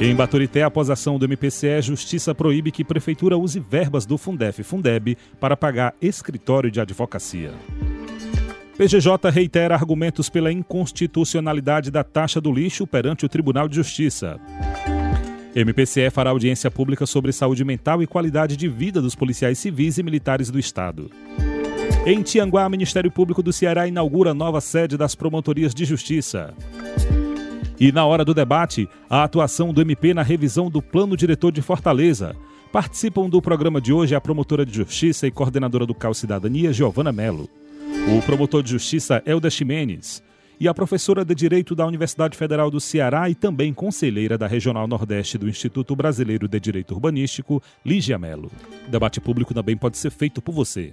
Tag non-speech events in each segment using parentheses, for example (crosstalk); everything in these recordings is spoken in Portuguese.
Em Baturité, após ação do MPCE, Justiça proíbe que Prefeitura use verbas do Fundef Fundeb para pagar escritório de advocacia. PGJ reitera argumentos pela inconstitucionalidade da taxa do lixo perante o Tribunal de Justiça. MPCE fará audiência pública sobre saúde mental e qualidade de vida dos policiais civis e militares do Estado. Em Tianguá, Ministério Público do Ceará inaugura nova sede das promotorias de justiça. E na hora do debate, a atuação do MP na revisão do Plano Diretor de Fortaleza. Participam do programa de hoje a promotora de justiça e coordenadora do CAL Cidadania, Giovana Melo. O promotor de justiça, Elda Ximenes. E a professora de Direito da Universidade Federal do Ceará e também conselheira da Regional Nordeste do Instituto Brasileiro de Direito Urbanístico, Lígia Melo. Debate público também pode ser feito por você.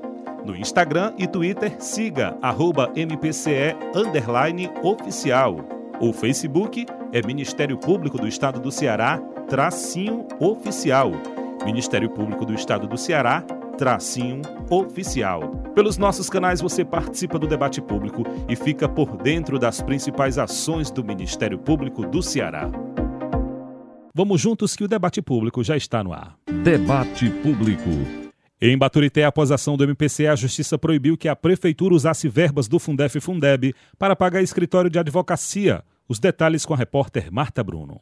No Instagram e Twitter, siga arroba MPCE oficial. O Facebook é Ministério Público do Estado do Ceará, tracinho oficial. Ministério Público do Estado do Ceará, tracinho oficial. Pelos nossos canais você participa do debate público e fica por dentro das principais ações do Ministério Público do Ceará. Vamos juntos que o debate público já está no ar. Debate Público. Em Baturité, após ação do MPC, a Justiça proibiu que a Prefeitura usasse verbas do Fundef Fundeb para pagar escritório de advocacia. Os detalhes com a repórter Marta Bruno.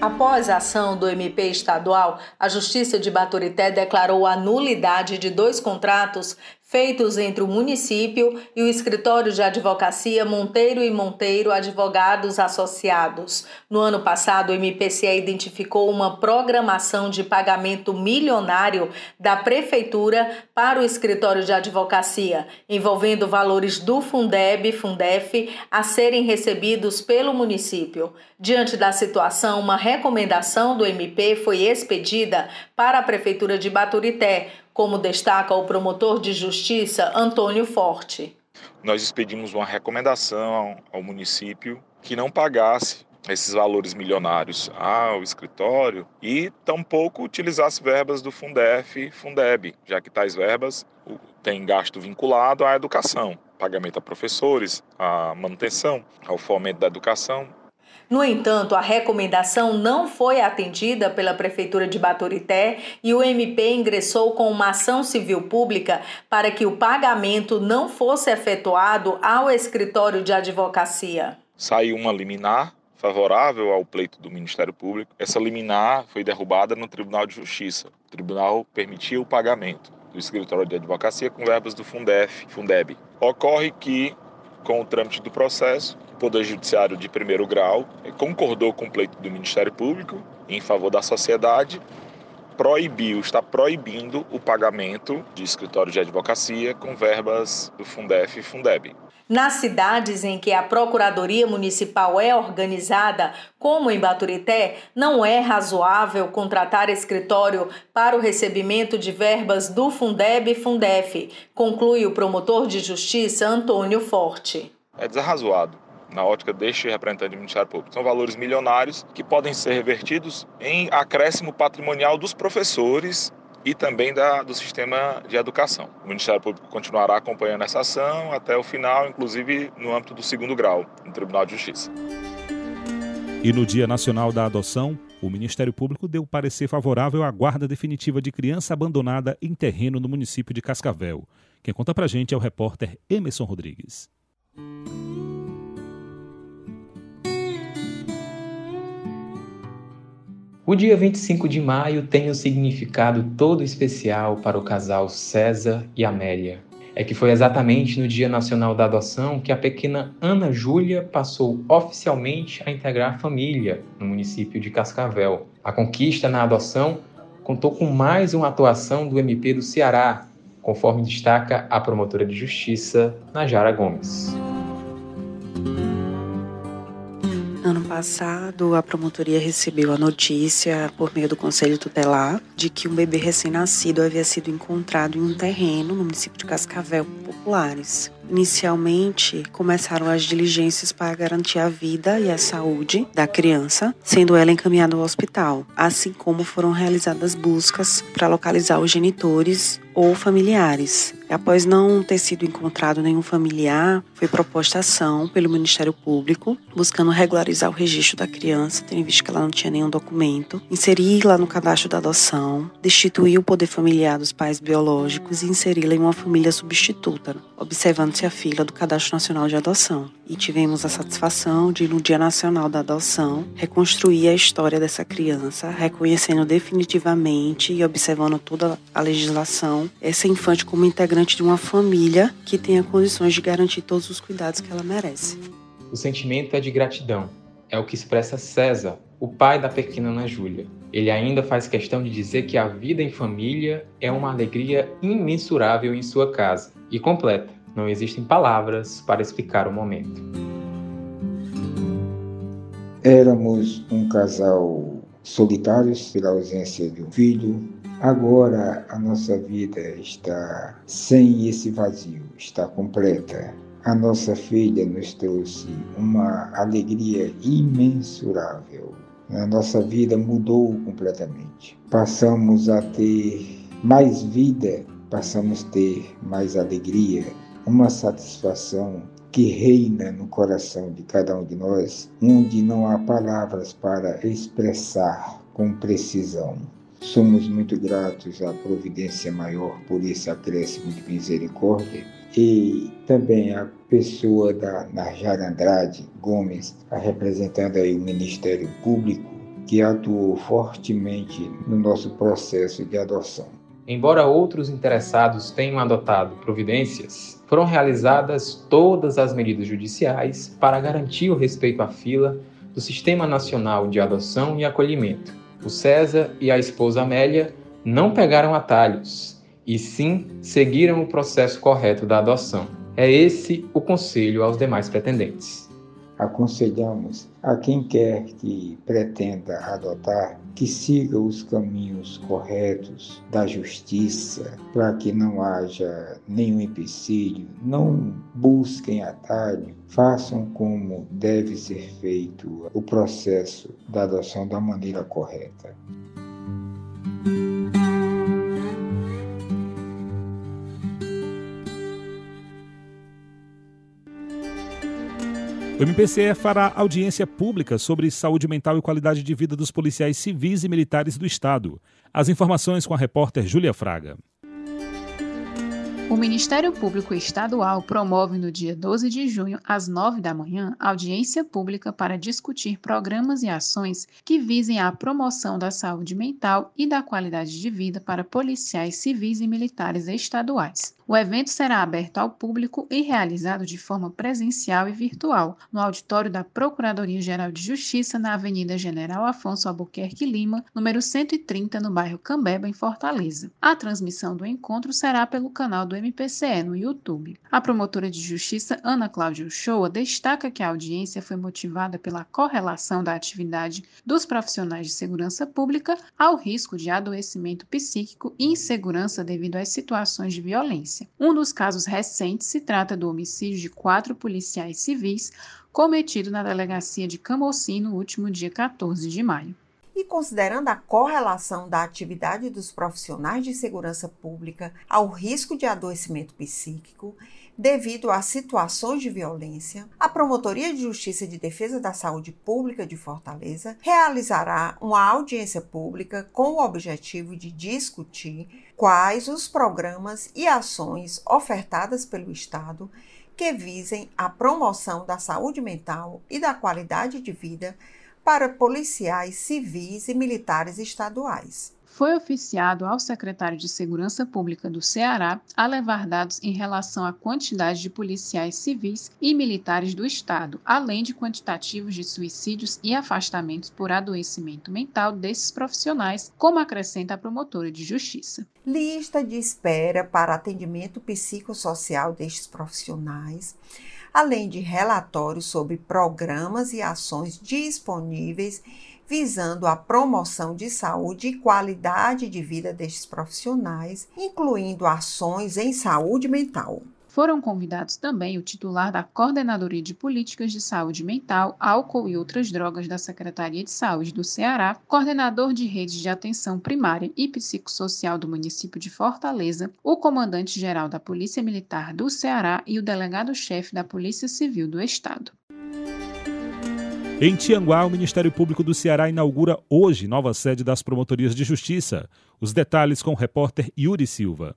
Após a ação do MP estadual, a Justiça de Baturité declarou a nulidade de dois contratos feitos entre o município e o escritório de advocacia Monteiro e Monteiro Advogados Associados. No ano passado, o MPCE identificou uma programação de pagamento milionário da prefeitura para o escritório de advocacia, envolvendo valores do Fundeb e Fundef a serem recebidos pelo município. Diante da situação, uma recomendação do MP foi expedida para a prefeitura de Baturité como destaca o promotor de justiça Antônio Forte. Nós expedimos uma recomendação ao município que não pagasse esses valores milionários ao escritório e tampouco utilizasse verbas do Fundef e Fundeb, já que tais verbas têm gasto vinculado à educação, pagamento a professores, à manutenção, ao fomento da educação, no entanto, a recomendação não foi atendida pela Prefeitura de Baturité e o MP ingressou com uma ação civil pública para que o pagamento não fosse efetuado ao escritório de advocacia. Saiu uma liminar favorável ao pleito do Ministério Público. Essa liminar foi derrubada no Tribunal de Justiça. O tribunal permitiu o pagamento do escritório de advocacia com verbas do Fundef, Fundeb. Ocorre que, com o trâmite do processo, Poder Judiciário de primeiro grau concordou com o pleito do Ministério Público em favor da sociedade, proibiu, está proibindo o pagamento de escritório de advocacia com verbas do Fundef e Fundeb. Nas cidades em que a Procuradoria Municipal é organizada, como em Baturité, não é razoável contratar escritório para o recebimento de verbas do Fundeb e Fundef, conclui o promotor de justiça Antônio Forte. É desarrazoado na ótica deste representante do Ministério Público. São valores milionários que podem ser revertidos em acréscimo patrimonial dos professores e também da, do sistema de educação. O Ministério Público continuará acompanhando essa ação até o final, inclusive no âmbito do segundo grau, no Tribunal de Justiça. E no Dia Nacional da Adoção, o Ministério Público deu parecer favorável à guarda definitiva de criança abandonada em terreno no município de Cascavel. Quem conta pra gente é o repórter Emerson Rodrigues. O dia 25 de maio tem um significado todo especial para o casal César e Amélia. É que foi exatamente no Dia Nacional da Adoção que a pequena Ana Júlia passou oficialmente a integrar a família no município de Cascavel. A conquista na adoção contou com mais uma atuação do MP do Ceará, conforme destaca a promotora de justiça Najara Gomes. Passado, a promotoria recebeu a notícia, por meio do Conselho Tutelar, de que um bebê recém-nascido havia sido encontrado em um terreno no município de Cascavel Populares. Inicialmente, começaram as diligências para garantir a vida e a saúde da criança, sendo ela encaminhada ao hospital, assim como foram realizadas buscas para localizar os genitores ou familiares. Após não ter sido encontrado nenhum familiar, foi proposta ação pelo Ministério Público, buscando regularizar o registro da criança, tendo visto que ela não tinha nenhum documento, inserir-la no cadastro da adoção, destituir o poder familiar dos pais biológicos e inseri-la em uma família substituta, observando-se a fila do Cadastro Nacional de Adoção. E tivemos a satisfação de, no Dia Nacional da Adoção, reconstruir a história dessa criança, reconhecendo definitivamente e observando toda a legislação essa infante como integrante de uma família que tenha condições de garantir todos os cuidados que ela merece. O sentimento é de gratidão. É o que expressa César, o pai da pequena Ana Júlia. Ele ainda faz questão de dizer que a vida em família é uma alegria imensurável em sua casa. E completa: não existem palavras para explicar o momento. Éramos um casal solitários pela ausência de um filho, Agora a nossa vida está sem esse vazio, está completa. A nossa filha nos trouxe uma alegria imensurável. A nossa vida mudou completamente. Passamos a ter mais vida, passamos a ter mais alegria, uma satisfação que reina no coração de cada um de nós, onde não há palavras para expressar com precisão. Somos muito gratos à providência maior por esse acréscimo de misericórdia e também a pessoa da Narjara Andrade Gomes, representando aí o Ministério Público, que atuou fortemente no nosso processo de adoção. Embora outros interessados tenham adotado providências, foram realizadas todas as medidas judiciais para garantir o respeito à fila do Sistema Nacional de Adoção e Acolhimento o César e a esposa Amélia não pegaram atalhos, e sim seguiram o processo correto da adoção. É esse o conselho aos demais pretendentes. Aconselhamos a quem quer que pretenda adotar que siga os caminhos corretos da justiça para que não haja nenhum empecilho, não busquem atalho, façam como deve ser feito o processo da adoção da maneira correta. O MPCE fará audiência pública sobre saúde mental e qualidade de vida dos policiais civis e militares do Estado. As informações com a repórter Júlia Fraga. O Ministério Público Estadual promove no dia 12 de junho, às 9 da manhã, audiência pública para discutir programas e ações que visem a promoção da saúde mental e da qualidade de vida para policiais civis e militares estaduais. O evento será aberto ao público e realizado de forma presencial e virtual, no auditório da Procuradoria-Geral de Justiça, na Avenida General Afonso Albuquerque Lima, número 130, no bairro Cambeba, em Fortaleza. A transmissão do encontro será pelo canal do MPCE no YouTube. A promotora de justiça Ana Cláudia Uchoa destaca que a audiência foi motivada pela correlação da atividade dos profissionais de segurança pública ao risco de adoecimento psíquico e insegurança devido às situações de violência. Um dos casos recentes se trata do homicídio de quatro policiais civis cometido na delegacia de Camocim no último dia 14 de maio. E considerando a correlação da atividade dos profissionais de segurança pública ao risco de adoecimento psíquico, devido a situações de violência, a Promotoria de Justiça de Defesa da Saúde Pública de Fortaleza realizará uma audiência pública com o objetivo de discutir quais os programas e ações ofertadas pelo Estado que visem a promoção da saúde mental e da qualidade de vida para policiais civis e militares estaduais foi oficiado ao secretário de Segurança Pública do Ceará a levar dados em relação à quantidade de policiais civis e militares do Estado, além de quantitativos de suicídios e afastamentos por adoecimento mental desses profissionais, como acrescenta a promotora de justiça. Lista de espera para atendimento psicossocial destes profissionais além de relatórios sobre programas e ações disponíveis visando a promoção de saúde e qualidade de vida destes profissionais, incluindo ações em saúde mental. Foram convidados também o titular da Coordenadoria de Políticas de Saúde Mental, Álcool e Outras Drogas da Secretaria de Saúde do Ceará, coordenador de redes de atenção primária e psicossocial do município de Fortaleza, o comandante-geral da Polícia Militar do Ceará e o delegado-chefe da Polícia Civil do Estado. Em Tianguá, o Ministério Público do Ceará inaugura hoje nova sede das Promotorias de Justiça. Os detalhes com o repórter Yuri Silva.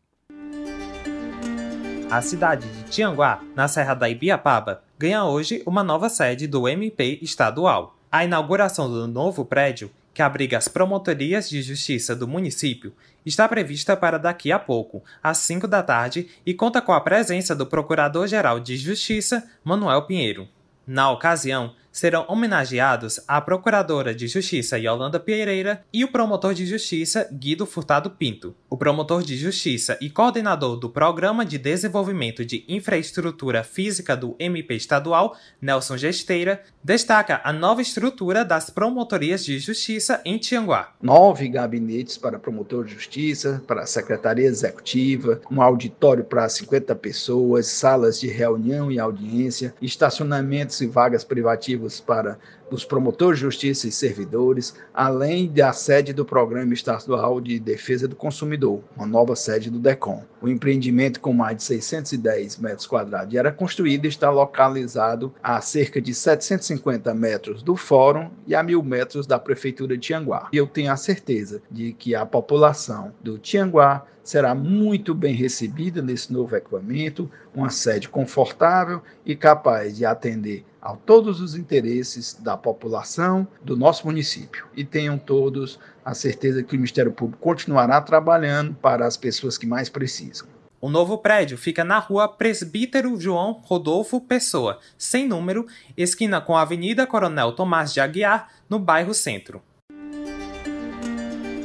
A cidade de Tianguá, na Serra da Ibiapaba, ganha hoje uma nova sede do MP estadual. A inauguração do novo prédio, que abriga as promotorias de justiça do município, está prevista para daqui a pouco, às 5 da tarde, e conta com a presença do Procurador-Geral de Justiça, Manuel Pinheiro. Na ocasião, serão homenageados a Procuradora de Justiça Yolanda Pereira e o promotor de Justiça Guido Furtado Pinto. O promotor de Justiça e coordenador do Programa de Desenvolvimento de Infraestrutura Física do MP Estadual, Nelson Gesteira, destaca a nova estrutura das promotorias de justiça em Tianguá. Nove gabinetes para promotor de justiça, para secretaria executiva, um auditório para 50 pessoas, salas de reunião e audiência, estacionamentos e vagas privativas para os promotores de justiça e servidores, além da sede do Programa Estadual de Defesa do Consumidor, uma nova sede do DECOM. O empreendimento, com mais de 610 metros quadrados, era construído e está localizado a cerca de 750 metros do Fórum e a mil metros da Prefeitura de Tianguá. E eu tenho a certeza de que a população do Tianguá será muito bem recebida nesse novo equipamento, uma sede confortável e capaz de atender a todos os interesses da população do nosso município. E tenham todos a certeza que o Ministério Público continuará trabalhando para as pessoas que mais precisam. O novo prédio fica na rua Presbítero João Rodolfo Pessoa, sem número, esquina com a Avenida Coronel Tomás de Aguiar, no bairro Centro.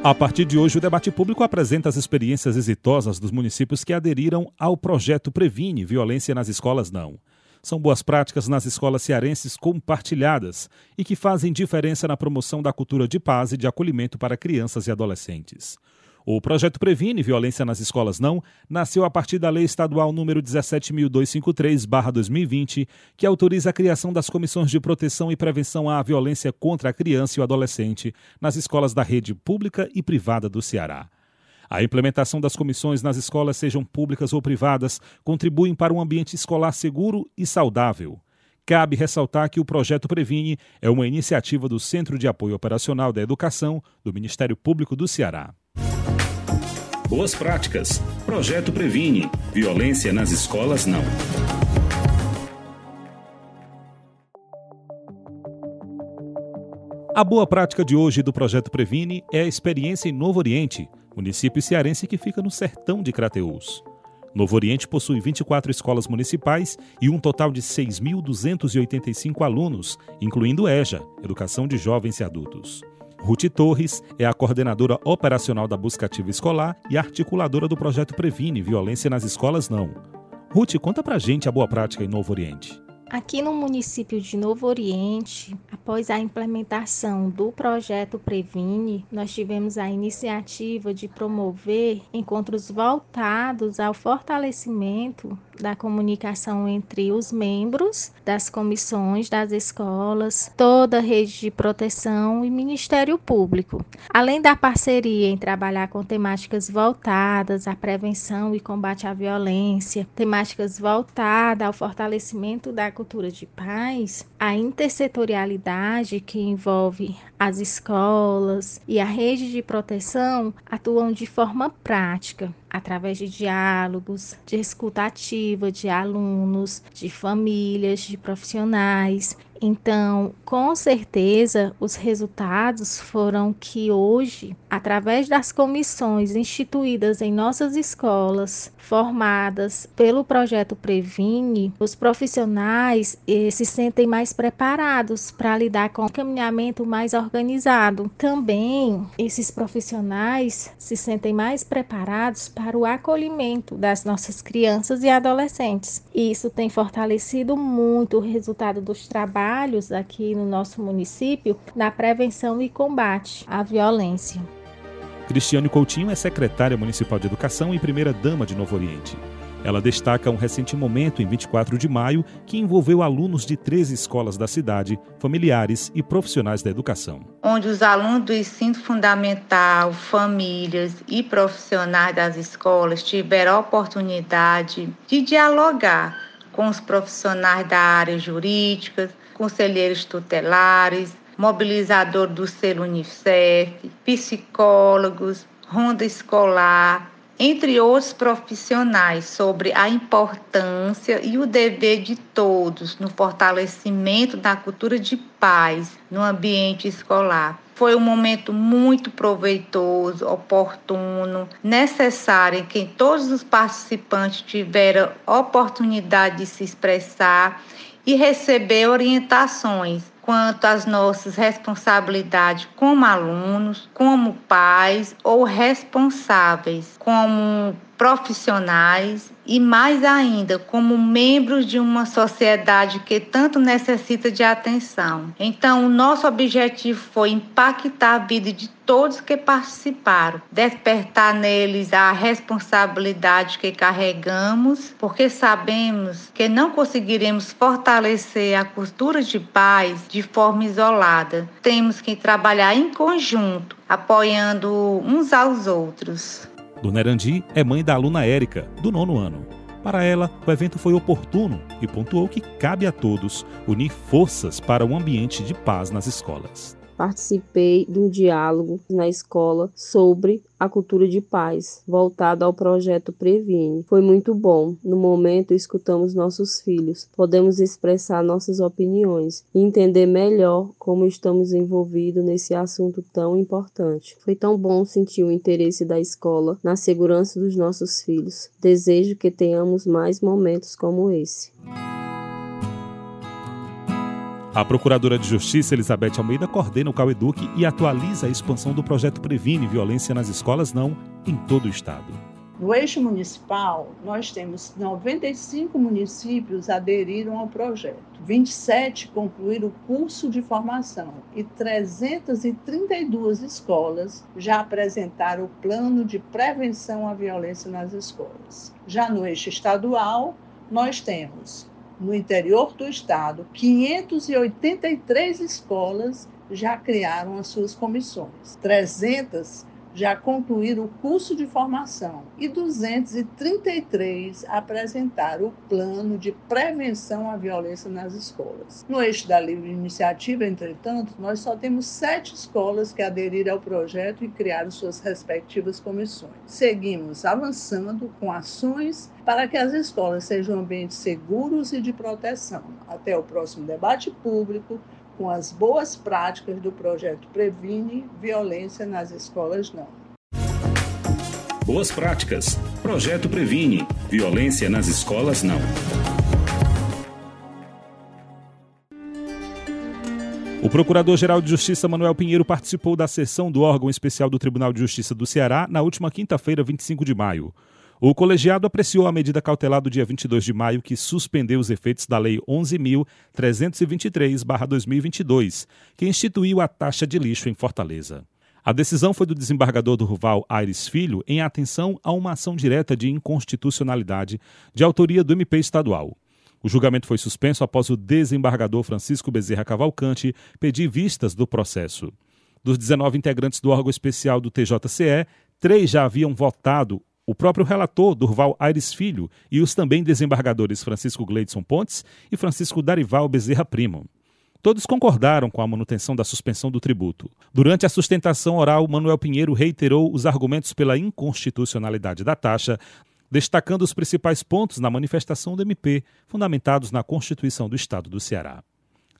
A partir de hoje, o debate público apresenta as experiências exitosas dos municípios que aderiram ao projeto Previne Violência nas Escolas Não são boas práticas nas escolas cearenses compartilhadas e que fazem diferença na promoção da cultura de paz e de acolhimento para crianças e adolescentes. O projeto Previne Violência nas Escolas Não nasceu a partir da Lei Estadual número 17.253/2020, que autoriza a criação das comissões de proteção e prevenção à violência contra a criança e o adolescente nas escolas da rede pública e privada do Ceará. A implementação das comissões nas escolas, sejam públicas ou privadas, contribuem para um ambiente escolar seguro e saudável. Cabe ressaltar que o Projeto Previne é uma iniciativa do Centro de Apoio Operacional da Educação do Ministério Público do Ceará. Boas práticas. Projeto Previne. Violência nas escolas não. A boa prática de hoje do Projeto Previne é a experiência em Novo Oriente, município cearense que fica no sertão de Crateús. Novo Oriente possui 24 escolas municipais e um total de 6.285 alunos, incluindo EJA, Educação de Jovens e Adultos. Ruth Torres é a coordenadora operacional da Busca Ativa Escolar e articuladora do projeto Previne Violência nas Escolas Não. Ruth, conta pra gente a boa prática em Novo Oriente. Aqui no município de Novo Oriente, após a implementação do projeto Previne, nós tivemos a iniciativa de promover encontros voltados ao fortalecimento da comunicação entre os membros das comissões das escolas, toda a rede de proteção e Ministério Público. Além da parceria em trabalhar com temáticas voltadas à prevenção e combate à violência, temáticas voltadas ao fortalecimento da cultura de paz, a intersetorialidade que envolve as escolas e a rede de proteção atuam de forma prática, através de diálogos, de escuta ativa de alunos, de famílias, de profissionais Então, com certeza, os resultados foram que hoje, através das comissões instituídas em nossas escolas, formadas pelo projeto Previne, os profissionais eh, se sentem mais preparados para lidar com o caminhamento mais organizado. Também, esses profissionais se sentem mais preparados para o acolhimento das nossas crianças e adolescentes. Isso tem fortalecido muito o resultado dos trabalhos aqui no nosso município na prevenção e combate à violência. Cristiane Coutinho é secretária municipal de Educação e primeira-dama de Novo Oriente. Ela destaca um recente momento em 24 de maio que envolveu alunos de 13 escolas da cidade, familiares e profissionais da educação. Onde os alunos do ensino fundamental, famílias e profissionais das escolas tiveram a oportunidade de dialogar com os profissionais da área jurídica, conselheiros tutelares, mobilizador do selo Unicef, psicólogos, ronda escolar, entre outros profissionais, sobre a importância e o dever de todos no fortalecimento da cultura de paz no ambiente escolar. Foi um momento muito proveitoso, oportuno, necessário, em que todos os participantes tiveram oportunidade de se expressar e receber orientações quanto às nossas responsabilidades como alunos, como pais ou responsáveis, como profissionais e mais ainda como membros de uma sociedade que tanto necessita de atenção. Então, o nosso objetivo foi impactar a vida de todos que participaram, despertar neles a responsabilidade que carregamos, porque sabemos que não conseguiremos fortalecer a cultura de paz de forma isolada. Temos que trabalhar em conjunto, apoiando uns aos outros. Dona Erandi é mãe da aluna Érica, do nono ano. Para ela, o evento foi oportuno e pontuou que cabe a todos unir forças para um ambiente de paz nas escolas participei de um diálogo na escola sobre a cultura de paz, voltado ao projeto Previne. Foi muito bom. No momento, escutamos nossos filhos, podemos expressar nossas opiniões e entender melhor como estamos envolvidos nesse assunto tão importante. Foi tão bom sentir o interesse da escola na segurança dos nossos filhos. Desejo que tenhamos mais momentos como esse. A Procuradora de Justiça, Elizabeth Almeida, coordena o CauEduc e atualiza a expansão do projeto Previne Violência nas Escolas Não em todo o Estado. No eixo municipal, nós temos 95 municípios aderiram ao projeto, 27 concluíram o curso de formação e 332 escolas já apresentaram o plano de prevenção à violência nas escolas. Já no eixo estadual, nós temos no interior do estado, 583 escolas já criaram as suas comissões. 300 já concluíram o curso de formação e 233 apresentaram o plano de prevenção à violência nas escolas. No eixo da livre iniciativa, entretanto, nós só temos sete escolas que aderiram ao projeto e criaram suas respectivas comissões. Seguimos avançando com ações para que as escolas sejam ambientes seguros e de proteção. Até o próximo debate público com as boas práticas do projeto Previne Violência nas Escolas Não. Boas práticas. Projeto Previne Violência nas Escolas Não. O Procurador-Geral de Justiça Manuel Pinheiro participou da sessão do órgão especial do Tribunal de Justiça do Ceará na última quinta-feira, 25 de maio. O colegiado apreciou a medida cautelar do dia 22 de maio que suspendeu os efeitos da Lei 11.323-2022, que instituiu a taxa de lixo em Fortaleza. A decisão foi do desembargador do Ruval Aires Filho em atenção a uma ação direta de inconstitucionalidade de autoria do MP estadual. O julgamento foi suspenso após o desembargador Francisco Bezerra Cavalcante pedir vistas do processo. Dos 19 integrantes do órgão especial do TJCE, três já haviam votado o próprio relator, Durval Aires Filho, e os também desembargadores Francisco Gleidson Pontes e Francisco Darival Bezerra Primo. Todos concordaram com a manutenção da suspensão do tributo. Durante a sustentação oral, Manuel Pinheiro reiterou os argumentos pela inconstitucionalidade da taxa, destacando os principais pontos na manifestação do MP, fundamentados na Constituição do Estado do Ceará.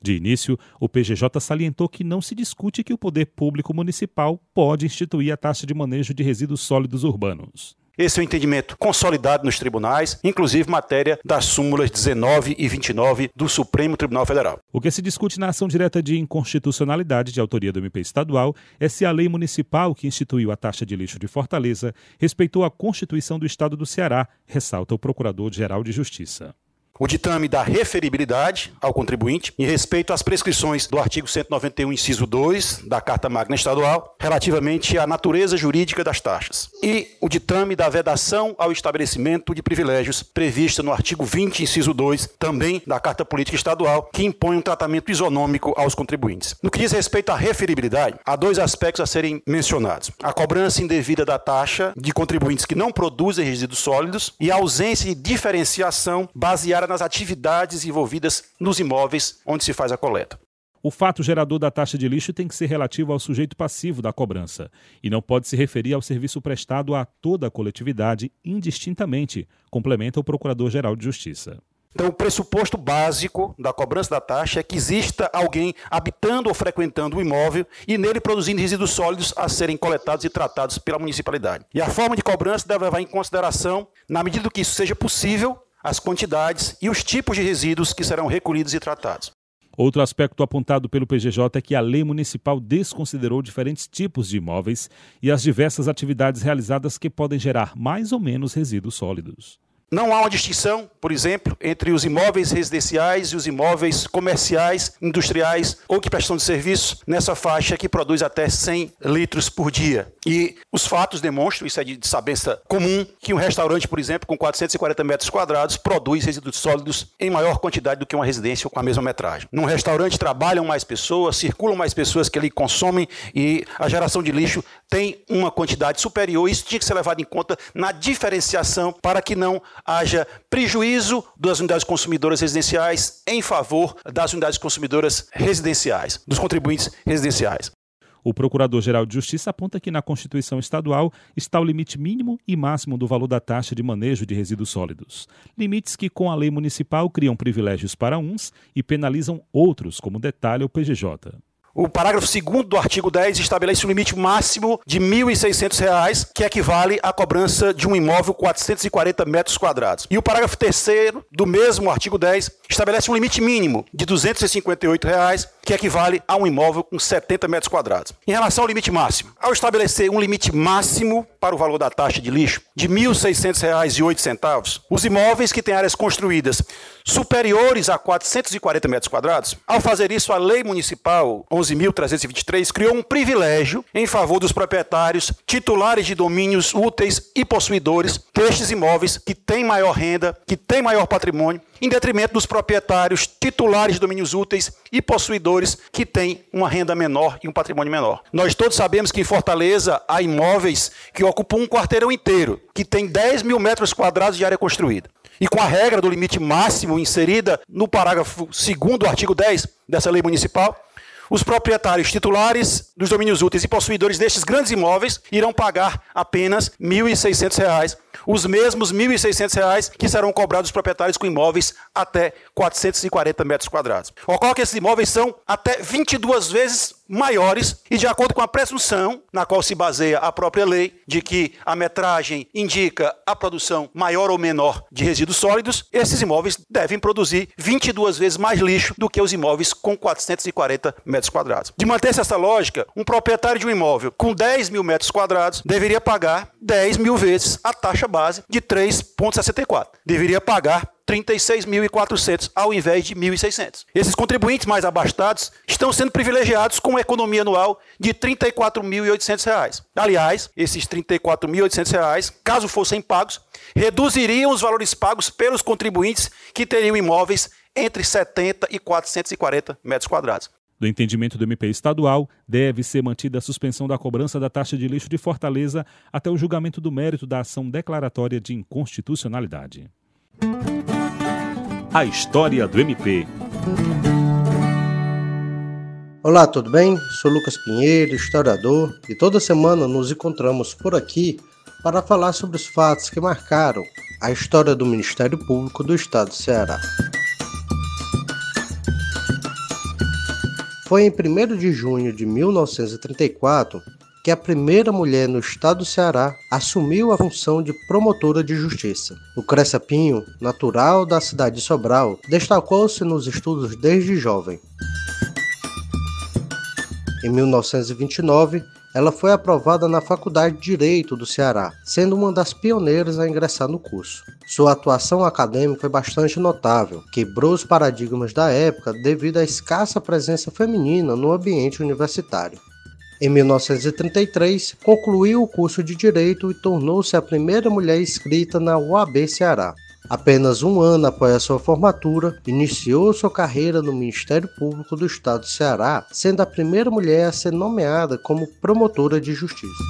De início, o PGJ salientou que não se discute que o poder público municipal pode instituir a taxa de manejo de resíduos sólidos urbanos. Esse é o entendimento consolidado nos tribunais, inclusive matéria das súmulas 19 e 29 do Supremo Tribunal Federal. O que se discute na ação direta de inconstitucionalidade de autoria do MP estadual é se a lei municipal que instituiu a taxa de lixo de Fortaleza respeitou a Constituição do Estado do Ceará, ressalta o Procurador-Geral de Justiça o ditame da referibilidade ao contribuinte em respeito às prescrições do artigo 191, inciso 2 da Carta Magna Estadual, relativamente à natureza jurídica das taxas. E o ditame da vedação ao estabelecimento de privilégios prevista no artigo 20, inciso 2, também da Carta Política Estadual, que impõe um tratamento isonômico aos contribuintes. No que diz respeito à referibilidade, há dois aspectos a serem mencionados: a cobrança indevida da taxa de contribuintes que não produzem resíduos sólidos e a ausência de diferenciação baseada nas atividades envolvidas nos imóveis onde se faz a coleta. O fato gerador da taxa de lixo tem que ser relativo ao sujeito passivo da cobrança e não pode se referir ao serviço prestado a toda a coletividade indistintamente, complementa o Procurador-Geral de Justiça. Então, o pressuposto básico da cobrança da taxa é que exista alguém habitando ou frequentando o imóvel e nele produzindo resíduos sólidos a serem coletados e tratados pela municipalidade. E a forma de cobrança deve levar em consideração, na medida que isso seja possível, as quantidades e os tipos de resíduos que serão recolhidos e tratados. Outro aspecto apontado pelo PGJ é que a lei municipal desconsiderou diferentes tipos de imóveis e as diversas atividades realizadas que podem gerar mais ou menos resíduos sólidos. Não há uma distinção, por exemplo, entre os imóveis residenciais e os imóveis comerciais, industriais ou que prestam de serviço nessa faixa que produz até 100 litros por dia. E os fatos demonstram, isso é de sabença comum, que um restaurante, por exemplo, com 440 metros quadrados, produz resíduos sólidos em maior quantidade do que uma residência com a mesma metragem. Num restaurante trabalham mais pessoas, circulam mais pessoas que ali consomem e a geração de lixo tem uma quantidade superior. Isso tinha que ser levado em conta na diferenciação para que não haja prejuízo das unidades consumidoras residenciais em favor das unidades consumidoras residenciais, dos contribuintes residenciais. O Procurador-Geral de Justiça aponta que na Constituição Estadual está o limite mínimo e máximo do valor da taxa de manejo de resíduos sólidos. Limites que, com a lei municipal, criam privilégios para uns e penalizam outros, como detalha o PGJ. O parágrafo 2 do artigo 10 estabelece um limite máximo de R$ 1.600, que equivale à cobrança de um imóvel 440 metros quadrados. E o parágrafo 3 do mesmo artigo 10 estabelece um limite mínimo de 258 reais, que equivale a um imóvel com 70 metros quadrados. Em relação ao limite máximo, ao estabelecer um limite máximo para o valor da taxa de lixo de R$ 1.600,08, os imóveis que têm áreas construídas superiores a 440 metros quadrados, ao fazer isso, a lei municipal 11.323 criou um privilégio em favor dos proprietários, titulares de domínios úteis e possuidores destes imóveis que têm maior renda, que têm maior patrimônio, em detrimento dos proprietários, titulares de domínios úteis e possuidores que têm uma renda menor e um patrimônio menor. Nós todos sabemos que em Fortaleza há imóveis que ocupam um quarteirão inteiro, que tem 10 mil metros quadrados de área construída. E com a regra do limite máximo inserida no parágrafo 2 do artigo 10 dessa lei municipal, os proprietários titulares dos domínios úteis e possuidores destes grandes imóveis irão pagar apenas R$ 1.600 os mesmos R$ 1.600 que serão cobrados dos proprietários com imóveis até 440 metros quadrados. Ocorre que esses imóveis são até 22 vezes maiores e de acordo com a presunção na qual se baseia a própria lei de que a metragem indica a produção maior ou menor de resíduos sólidos, esses imóveis devem produzir 22 vezes mais lixo do que os imóveis com 440 metros quadrados. De manter-se essa lógica, um proprietário de um imóvel com 10 mil metros quadrados deveria pagar 10 mil vezes a taxa base de 3,64. Deveria pagar 36.400 ao invés de 1.600. Esses contribuintes mais abastados estão sendo privilegiados com uma economia anual de R$ 34.800. Aliás, esses R$ 34.800, caso fossem pagos, reduziriam os valores pagos pelos contribuintes que teriam imóveis entre 70 e 440 metros quadrados. Do entendimento do MP estadual, deve ser mantida a suspensão da cobrança da taxa de lixo de Fortaleza até o julgamento do mérito da ação declaratória de inconstitucionalidade. A história do MP. Olá, tudo bem? Sou Lucas Pinheiro, historiador, e toda semana nos encontramos por aqui para falar sobre os fatos que marcaram a história do Ministério Público do Estado de Ceará. Foi em 1 de junho de 1934 que a primeira mulher no estado do Ceará assumiu a função de promotora de justiça. Lucrécia Pinho, natural da cidade de Sobral, destacou-se nos estudos desde jovem. Em 1929, ela foi aprovada na Faculdade de Direito do Ceará, sendo uma das pioneiras a ingressar no curso. Sua atuação acadêmica foi bastante notável, quebrou os paradigmas da época devido à escassa presença feminina no ambiente universitário. Em 1933, concluiu o curso de Direito e tornou-se a primeira mulher inscrita na UAB Ceará. Apenas um ano após a sua formatura, iniciou sua carreira no Ministério Público do Estado do Ceará, sendo a primeira mulher a ser nomeada como promotora de justiça.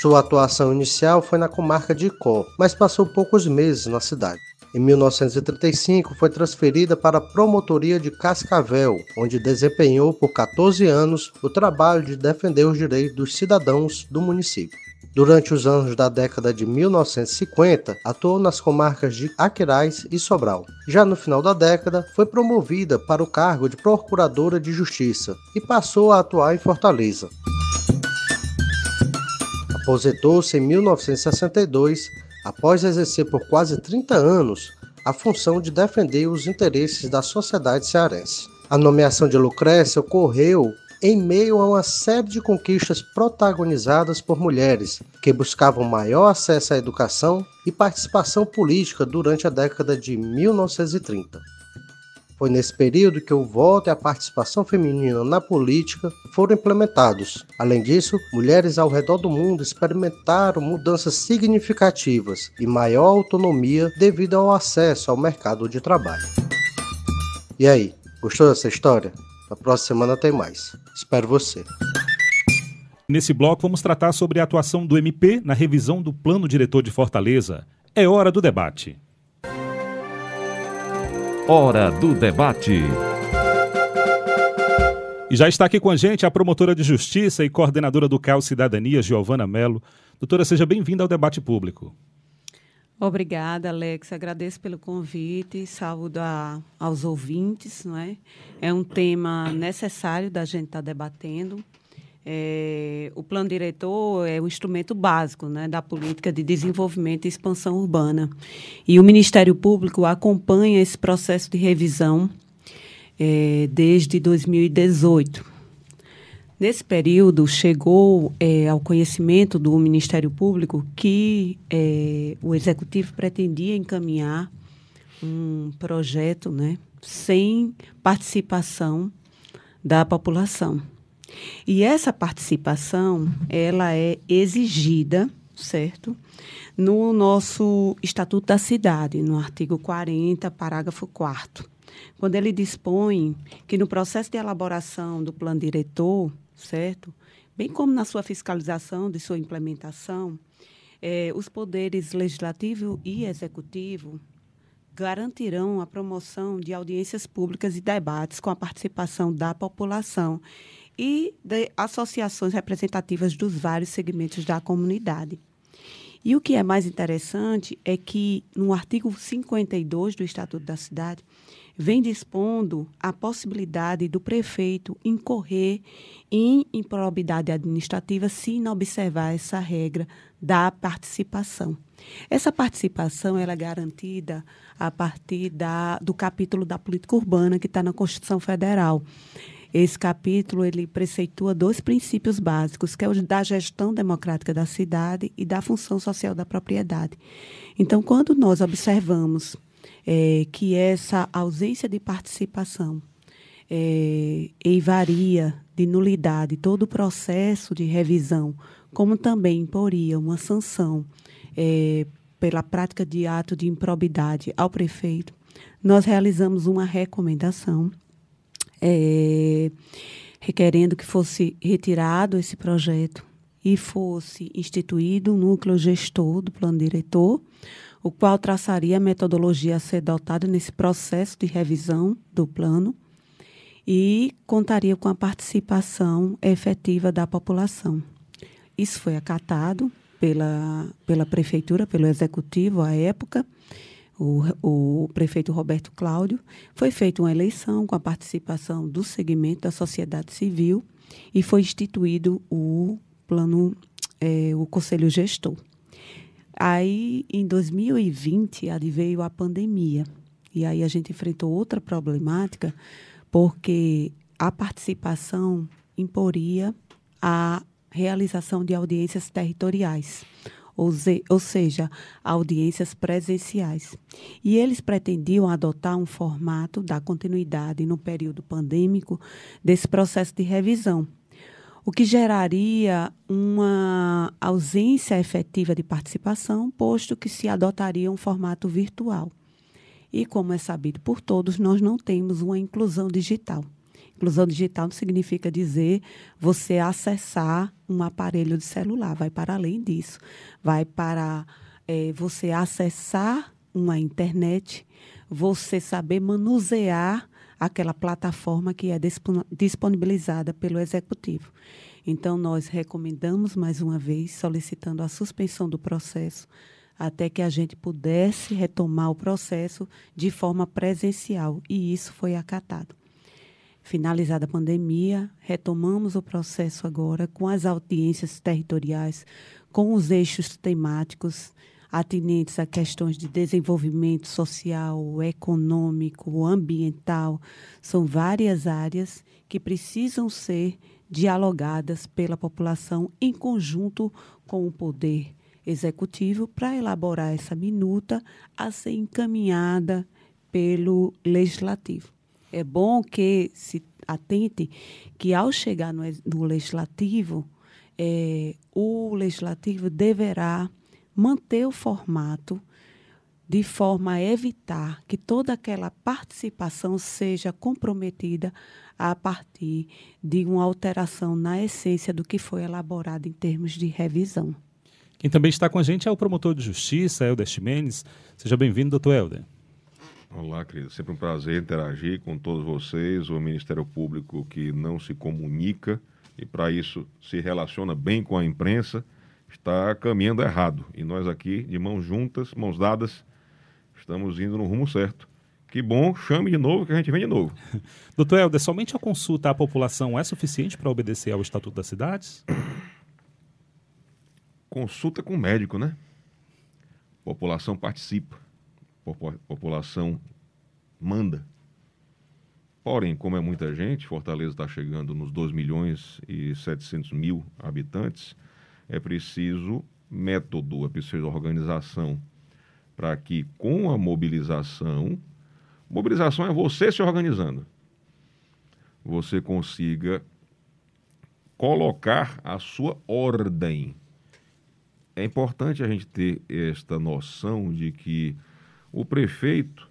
Sua atuação inicial foi na comarca de Icó, mas passou poucos meses na cidade. Em 1935, foi transferida para a Promotoria de Cascavel, onde desempenhou por 14 anos o trabalho de defender os direitos dos cidadãos do município. Durante os anos da década de 1950, atuou nas comarcas de Aquiraz e Sobral. Já no final da década, foi promovida para o cargo de Procuradora de Justiça e passou a atuar em Fortaleza. Aposentou-se em 1962 após exercer por quase 30 anos a função de defender os interesses da sociedade cearense. A nomeação de Lucrécia ocorreu em meio a uma série de conquistas protagonizadas por mulheres que buscavam maior acesso à educação e participação política durante a década de 1930. Foi nesse período que o voto e a participação feminina na política foram implementados. Além disso, mulheres ao redor do mundo experimentaram mudanças significativas e maior autonomia devido ao acesso ao mercado de trabalho. E aí, gostou dessa história? Na próxima semana tem mais. Espero você. Nesse bloco, vamos tratar sobre a atuação do MP na revisão do Plano Diretor de Fortaleza. É hora do debate. Hora do debate. E já está aqui com a gente a promotora de justiça e coordenadora do CAL Cidadania, Giovana Melo. Doutora, seja bem-vinda ao debate público. Obrigada, Alex. Agradeço pelo convite. Saúdo a, aos ouvintes. Não é? é um tema necessário da gente estar tá debatendo. É, o plano diretor é o instrumento básico né, da política de desenvolvimento e expansão urbana. E o Ministério Público acompanha esse processo de revisão é, desde 2018. Nesse período, chegou é, ao conhecimento do Ministério Público que é, o Executivo pretendia encaminhar um projeto né, sem participação da população. E essa participação, ela é exigida, certo? No nosso Estatuto da Cidade, no artigo 40, parágrafo 4 quando ele dispõe que no processo de elaboração do plano diretor, certo? Bem como na sua fiscalização de sua implementação, eh, os poderes legislativo e executivo garantirão a promoção de audiências públicas e debates com a participação da população e de associações representativas dos vários segmentos da comunidade. E o que é mais interessante é que, no artigo 52 do Estatuto da Cidade, vem dispondo a possibilidade do prefeito incorrer em improbidade administrativa se não observar essa regra da participação. Essa participação ela é garantida a partir da, do capítulo da política urbana que está na Constituição Federal. Esse capítulo ele preceitua dois princípios básicos, que é o da gestão democrática da cidade e da função social da propriedade. Então, quando nós observamos é, que essa ausência de participação é, varia de nulidade todo o processo de revisão, como também imporia uma sanção é, pela prática de ato de improbidade ao prefeito, nós realizamos uma recomendação é, requerendo que fosse retirado esse projeto e fosse instituído um núcleo gestor do plano diretor, o qual traçaria a metodologia a ser adotada nesse processo de revisão do plano e contaria com a participação efetiva da população. Isso foi acatado pela, pela prefeitura, pelo executivo à época, o, o prefeito Roberto Cláudio, foi feita uma eleição com a participação do segmento da sociedade civil e foi instituído o plano, é, o conselho gestor. Aí, em 2020, adveio a pandemia. E aí a gente enfrentou outra problemática, porque a participação imporia a realização de audiências territoriais ou, ou seja, audiências presenciais. E eles pretendiam adotar um formato da continuidade no período pandêmico desse processo de revisão, o que geraria uma ausência efetiva de participação, posto que se adotaria um formato virtual. E, como é sabido por todos, nós não temos uma inclusão digital. Inclusão digital não significa dizer você acessar um aparelho de celular, vai para além disso. Vai para é, você acessar uma internet, você saber manusear aquela plataforma que é disponibilizada pelo executivo. Então, nós recomendamos mais uma vez, solicitando a suspensão do processo, até que a gente pudesse retomar o processo de forma presencial, e isso foi acatado. Finalizada a pandemia, retomamos o processo agora com as audiências territoriais, com os eixos temáticos atinentes a questões de desenvolvimento social, econômico, ambiental. São várias áreas que precisam ser dialogadas pela população em conjunto com o poder executivo para elaborar essa minuta a ser encaminhada pelo legislativo. É bom que se atente que, ao chegar no, no legislativo, é, o legislativo deverá manter o formato de forma a evitar que toda aquela participação seja comprometida a partir de uma alteração na essência do que foi elaborado em termos de revisão. Quem também está com a gente é o promotor de justiça, Helder Ximenes. Seja bem-vindo, doutor Helder. Olá, querido. Sempre um prazer interagir com todos vocês. O Ministério Público que não se comunica e, para isso, se relaciona bem com a imprensa, está caminhando errado. E nós aqui, de mãos juntas, mãos dadas, estamos indo no rumo certo. Que bom, chame de novo que a gente vem de novo. (laughs) Doutor Helder, somente a consulta à população é suficiente para obedecer ao Estatuto das Cidades? (coughs) Consulta com o médico, né? População participa população manda. Porém, como é muita gente, Fortaleza está chegando nos 2 milhões e 700 mil habitantes, é preciso método, é preciso organização para que com a mobilização, mobilização é você se organizando, você consiga colocar a sua ordem. É importante a gente ter esta noção de que o prefeito,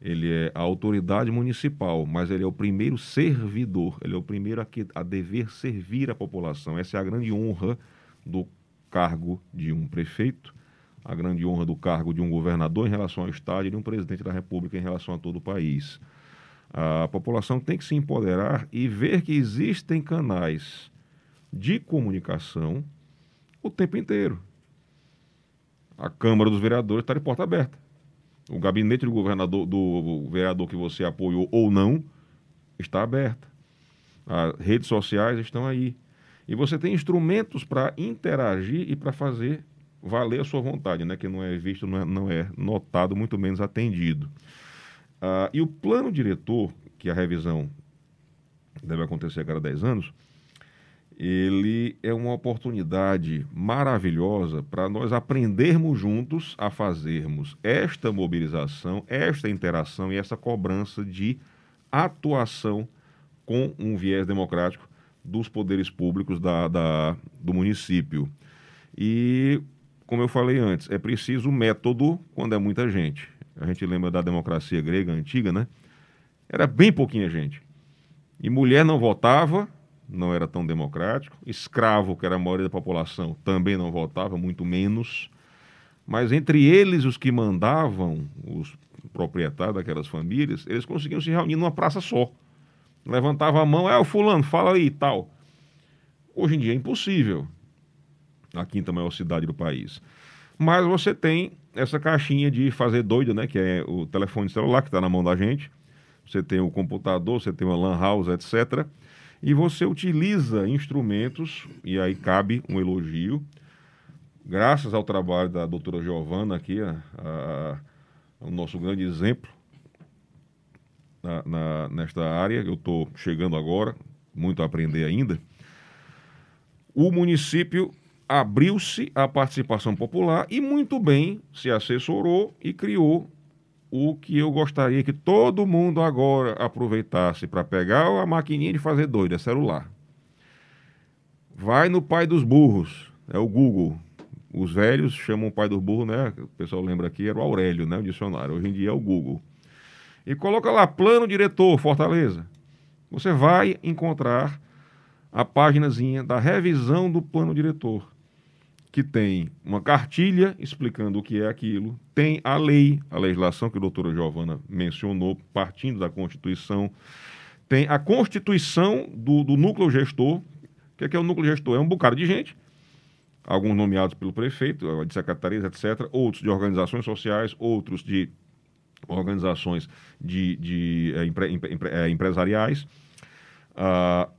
ele é a autoridade municipal, mas ele é o primeiro servidor, ele é o primeiro a, que, a dever servir a população. Essa é a grande honra do cargo de um prefeito, a grande honra do cargo de um governador em relação ao Estado e de um presidente da República em relação a todo o país. A população tem que se empoderar e ver que existem canais de comunicação o tempo inteiro. A Câmara dos Vereadores está de porta aberta. O gabinete do governador, do vereador que você apoiou ou não, está aberto. As redes sociais estão aí. E você tem instrumentos para interagir e para fazer valer a sua vontade, né? que não é visto, não é, não é notado, muito menos atendido. Ah, e o plano diretor, que a revisão deve acontecer a cada 10 anos, ele é uma oportunidade maravilhosa para nós aprendermos juntos a fazermos esta mobilização, esta interação e essa cobrança de atuação com um viés democrático dos poderes públicos da, da, do município. E, como eu falei antes, é preciso método quando é muita gente. A gente lembra da democracia grega antiga, né? Era bem pouquinha gente. E mulher não votava, não era tão democrático. Escravo, que era a maioria da população, também não votava, muito menos. Mas entre eles, os que mandavam, os proprietários daquelas famílias, eles conseguiam se reunir numa praça só. Levantava a mão, é o fulano, fala aí e tal. Hoje em dia é impossível. A quinta maior cidade do país. Mas você tem essa caixinha de fazer doido, né? Que é o telefone celular que está na mão da gente. Você tem o computador, você tem uma lan house, etc. E você utiliza instrumentos, e aí cabe um elogio, graças ao trabalho da doutora Giovana aqui, a, a, o nosso grande exemplo na, na, nesta área, eu estou chegando agora, muito a aprender ainda. O município abriu-se à participação popular e muito bem se assessorou e criou o que eu gostaria que todo mundo agora aproveitasse para pegar a maquininha de fazer doido, é celular. Vai no pai dos burros, é o Google. Os velhos chamam o pai dos burros, né? O pessoal lembra aqui, era o Aurélio, né? O dicionário. Hoje em dia é o Google. E coloca lá, plano diretor, Fortaleza. Você vai encontrar a páginazinha da revisão do plano diretor que tem uma cartilha explicando o que é aquilo, tem a lei, a legislação que a doutora Giovana mencionou, partindo da Constituição, tem a constituição do, do núcleo gestor. O que é, que é o núcleo gestor? É um bocado de gente, alguns nomeados pelo prefeito, de secretarias, etc., outros de organizações sociais, outros de organizações de, de é, empre, empre, é, empresariais, uh,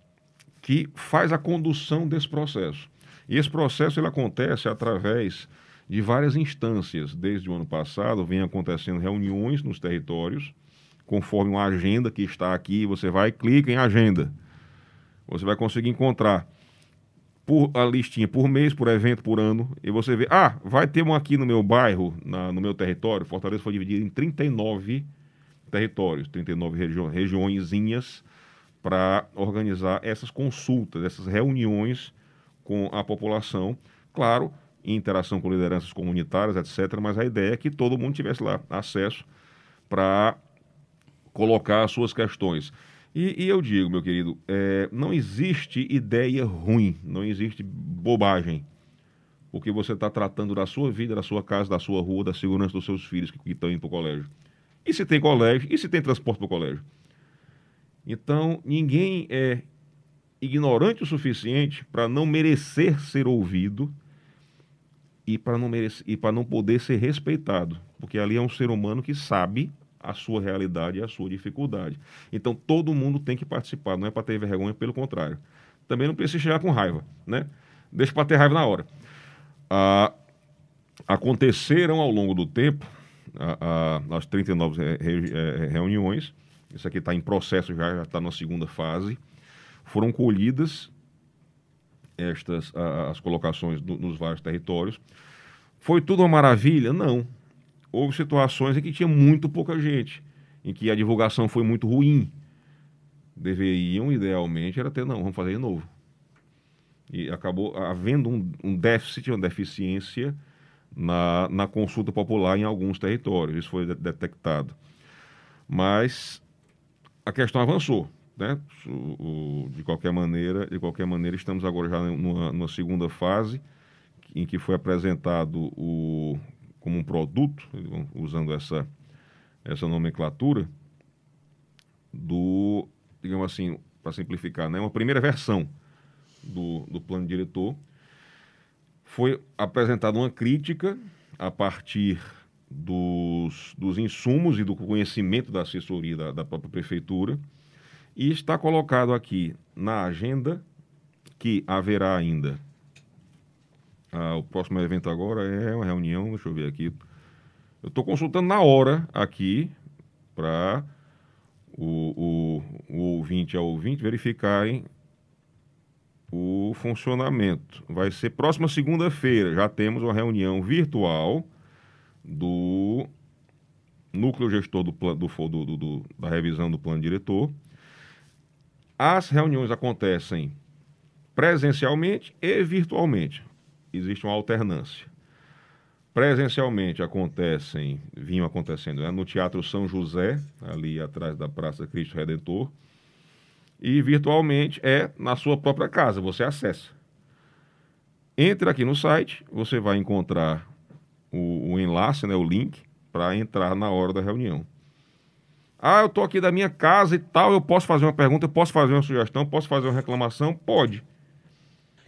que faz a condução desse processo. E esse processo ele acontece através de várias instâncias. Desde o ano passado, vem acontecendo reuniões nos territórios, conforme uma agenda que está aqui. Você vai, clica em agenda. Você vai conseguir encontrar por a listinha por mês, por evento, por ano, e você vê, ah, vai ter um aqui no meu bairro, na, no meu território. Fortaleza foi dividido em 39 territórios, 39 regi regiõezinhas para organizar essas consultas, essas reuniões com a população, claro, em interação com lideranças comunitárias, etc. Mas a ideia é que todo mundo tivesse lá acesso para colocar as suas questões. E, e eu digo, meu querido, é, não existe ideia ruim, não existe bobagem. Porque você está tratando da sua vida, da sua casa, da sua rua, da segurança dos seus filhos que, que estão indo para o colégio. E se tem colégio? E se tem transporte para o colégio? Então, ninguém é ignorante o suficiente para não merecer ser ouvido e para não, merecer, e não poder ser respeitado, porque ali é um ser humano que sabe a sua realidade e a sua dificuldade. Então todo mundo tem que participar, não é para ter vergonha, pelo contrário. Também não precisa chegar com raiva, né? Deixa para ter raiva na hora. Ah, aconteceram ao longo do tempo ah, ah, as 39 re, re, reuniões, isso aqui está em processo já, já está na segunda fase foram colhidas estas as colocações do, nos vários territórios. Foi tudo uma maravilha? Não. Houve situações em que tinha muito pouca gente, em que a divulgação foi muito ruim. Deveriam, idealmente, era ter, não, vamos fazer de novo. E acabou havendo um, um déficit, uma deficiência na, na consulta popular em alguns territórios. Isso foi de detectado. Mas a questão avançou. Né? O, o, de qualquer maneira, de qualquer maneira, estamos agora já numa, numa segunda fase em que foi apresentado o, como um produto, usando essa, essa nomenclatura, do, digamos assim, para simplificar, né? uma primeira versão do, do plano diretor. Foi apresentada uma crítica a partir dos, dos insumos e do conhecimento da assessoria da, da própria prefeitura e está colocado aqui na agenda que haverá ainda. Ah, o próximo evento agora é uma reunião, deixa eu ver aqui. Eu estou consultando na hora aqui para o, o, o ouvinte a ouvinte verificarem o funcionamento. Vai ser próxima segunda-feira. Já temos uma reunião virtual do núcleo gestor do, do, do, do, da revisão do plano diretor as reuniões acontecem presencialmente e virtualmente. Existe uma alternância. Presencialmente acontecem, vinham acontecendo né, no Teatro São José, ali atrás da Praça Cristo Redentor, e virtualmente é na sua própria casa, você acessa. Entre aqui no site, você vai encontrar o, o enlace, né, o link, para entrar na hora da reunião. Ah, eu estou aqui da minha casa e tal, eu posso fazer uma pergunta, eu posso fazer uma sugestão, posso fazer uma reclamação? Pode.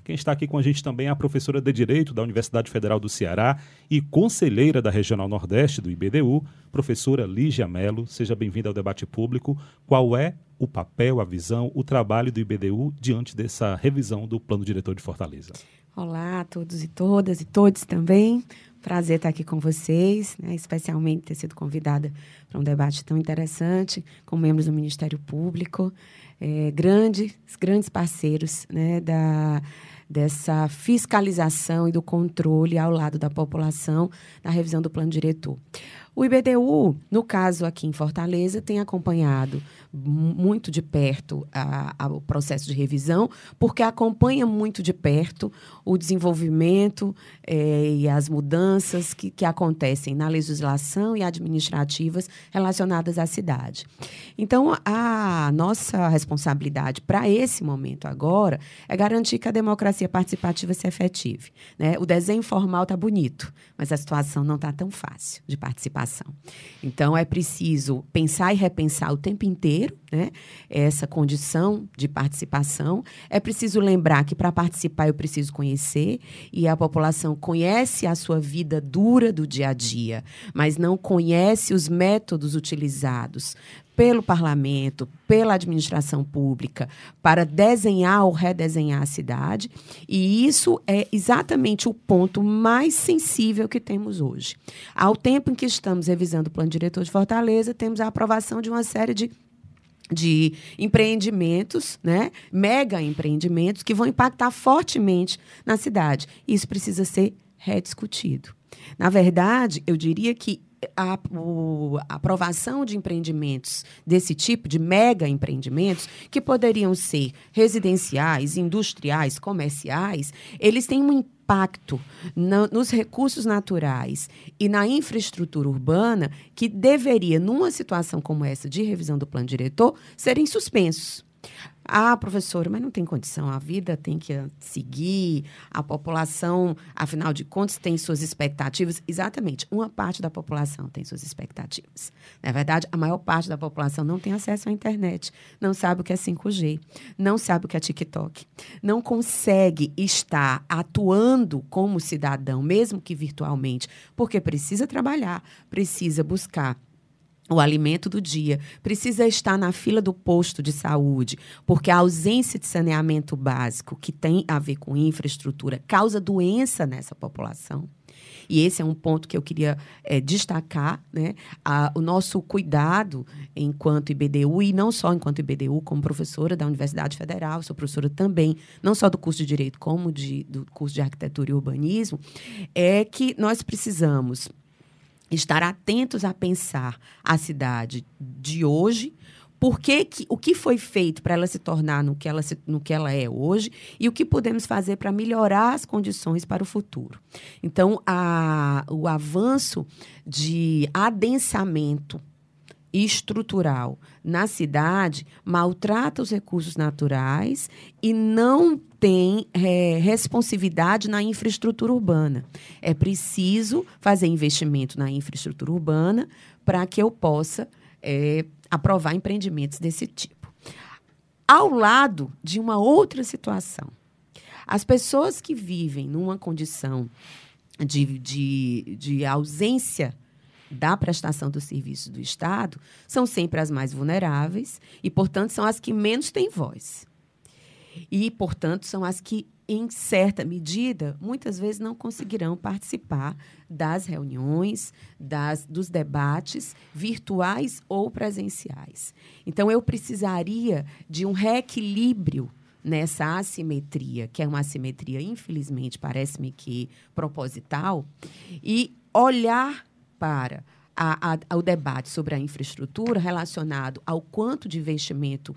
Quem está aqui com a gente também é a professora de Direito da Universidade Federal do Ceará e conselheira da Regional Nordeste do IBDU, professora Lígia Mello. Seja bem-vinda ao debate público. Qual é o papel, a visão, o trabalho do IBDU diante dessa revisão do Plano Diretor de Fortaleza? Olá a todos e todas e todos também. Prazer estar aqui com vocês, né? especialmente ter sido convidada para um debate tão interessante com membros do Ministério Público, é, grandes, grandes parceiros né? da, dessa fiscalização e do controle ao lado da população na revisão do plano diretor. O IBDU, no caso aqui em Fortaleza, tem acompanhado muito de perto a, a, o processo de revisão, porque acompanha muito de perto o desenvolvimento eh, e as mudanças que, que acontecem na legislação e administrativas relacionadas à cidade. Então, a nossa responsabilidade para esse momento agora é garantir que a democracia participativa se efetive. Né? O desenho formal está bonito, mas a situação não está tão fácil de Então, é preciso pensar e repensar o tempo inteiro né, essa condição de participação. É preciso lembrar que para participar eu preciso conhecer, e a população conhece a sua vida dura do dia a dia, mas não conhece os métodos utilizados pelo parlamento, pela administração pública, para desenhar ou redesenhar a cidade. E isso é exatamente o ponto mais sensível que temos hoje. Ao tempo em que estamos revisando o plano diretor de Fortaleza, temos a aprovação de uma série de de empreendimentos, né? mega empreendimentos, que vão impactar fortemente na cidade. Isso precisa ser rediscutido. Na verdade, eu diria que a, o, a, aprovação de empreendimentos desse tipo, de mega empreendimentos, que poderiam ser residenciais, industriais, comerciais, eles têm um impacto nos recursos naturais e na infraestrutura urbana que deveria, numa situação como essa de revisão do plano diretor, serem suspensos. Ah, professor, mas não tem condição, a vida tem que seguir, a população, afinal de contas, tem suas expectativas. Exatamente, uma parte da população tem suas expectativas. Na verdade, a maior parte da população não tem acesso à internet, não sabe o que é 5G, não sabe o que é TikTok, não consegue estar atuando como cidadão, mesmo que virtualmente, porque precisa trabalhar, precisa buscar o alimento do dia, precisa estar na fila do posto de saúde, porque a ausência de saneamento básico, que tem a ver com infraestrutura, causa doença nessa população. E esse é um ponto que eu queria é, destacar, né? A, o nosso cuidado enquanto IBDU, e não só enquanto IBDU, como professora da Universidade Federal, sou professora também, não só do curso de Direito, como de, do curso de Arquitetura e Urbanismo, é que nós precisamos estar atentos a pensar a cidade de hoje, por que, que, o que foi feito para ela se tornar no que ela, se, no que ela é hoje e o que podemos fazer para melhorar as condições para o futuro. Então, a, o avanço de adensamento estrutural na cidade maltrata os recursos naturais e não tem é, responsividade na infraestrutura urbana. É preciso fazer investimento na infraestrutura urbana para que eu possa é, aprovar empreendimentos desse tipo. Ao lado de uma outra situação, as pessoas que vivem numa condição de, de, de ausência da prestação do serviço do Estado são sempre as mais vulneráveis e, portanto, são as que menos têm voz. E, portanto, são as que, em certa medida, muitas vezes não conseguirão participar das reuniões, das, dos debates virtuais ou presenciais. Então, eu precisaria de um reequilíbrio nessa assimetria, que é uma assimetria, infelizmente, parece-me que proposital, e olhar para a, a, o debate sobre a infraestrutura relacionado ao quanto de investimento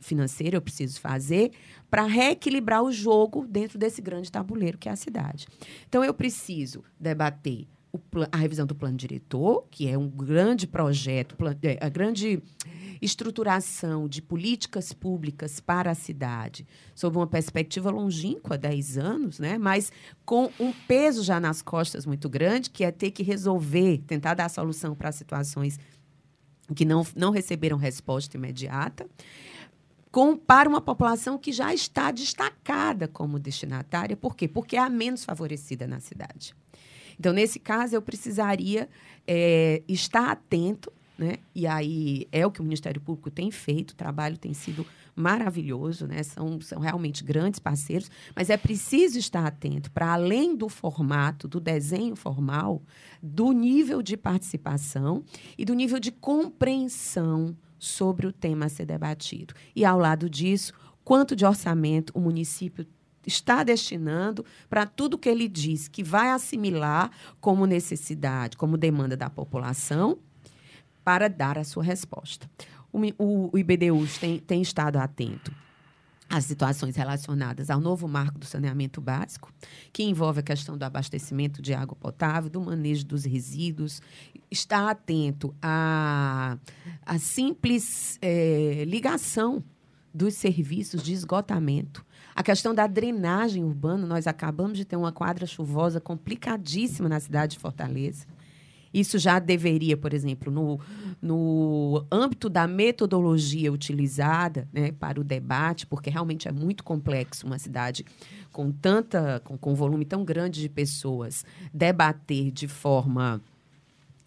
financeiro eu preciso fazer para reequilibrar o jogo dentro desse grande tabuleiro que é a cidade. Então, eu preciso debater a revisão do plano diretor, que é um grande projeto, é, a grande estruturação de políticas públicas para a cidade, sob uma perspectiva longínqua, 10 anos, né? mas com um peso já nas costas muito grande, que é ter que resolver, tentar dar solução para situações que não, não receberam resposta imediata para uma população que já está destacada como destinatária. Por quê? Porque é a menos favorecida na cidade. Então, nesse caso, eu precisaria é, estar atento, né? e aí é o que o Ministério Público tem feito, o trabalho tem sido maravilhoso, né? são, são realmente grandes parceiros, mas é preciso estar atento para, além do formato, do desenho formal, do nível de participação e do nível de compreensão sobre o tema a ser debatido. E, ao lado disso, quanto de orçamento o município está destinando para tudo que ele diz que vai assimilar como necessidade, como demanda da população, para dar a sua resposta. O, o, o IBDUs tem, tem estado atento às situações relacionadas ao novo marco do saneamento básico, que envolve a questão do abastecimento de água potável, do manejo dos resíduos, está atento à, à simples é, ligação dos serviços de esgotamento. A questão da drenagem urbana, nós acabamos de ter uma quadra chuvosa complicadíssima na cidade de Fortaleza. Isso já deveria, por exemplo, no, no âmbito da metodologia utilizada né, para o debate, porque realmente é muito complexo uma cidade com tanta, com, com volume tão grande de pessoas, debater de forma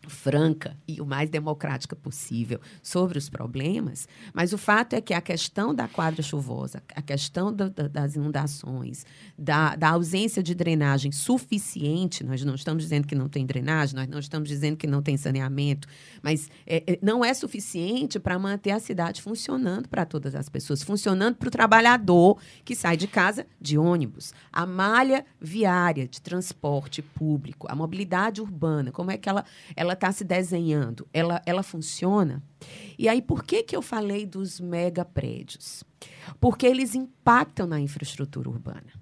franca e o mais democrática possível sobre os problemas, mas o fato é que a questão da quadra chuvosa, a questão da, da, das inundações, da, da, ausência de drenagem suficiente, nós não estamos dizendo que não tem drenagem, nós não estamos dizendo que não tem saneamento, mas é, é, não é suficiente para manter a cidade funcionando para todas as pessoas, funcionando para o trabalhador que sai de casa de ônibus, a malha viária de transporte público, a mobilidade urbana, como é que ela, ela está se desenhando, ela, ela funciona. E aí, por que, que eu falei dos mega prédios? Porque eles impactam na infraestrutura urbana.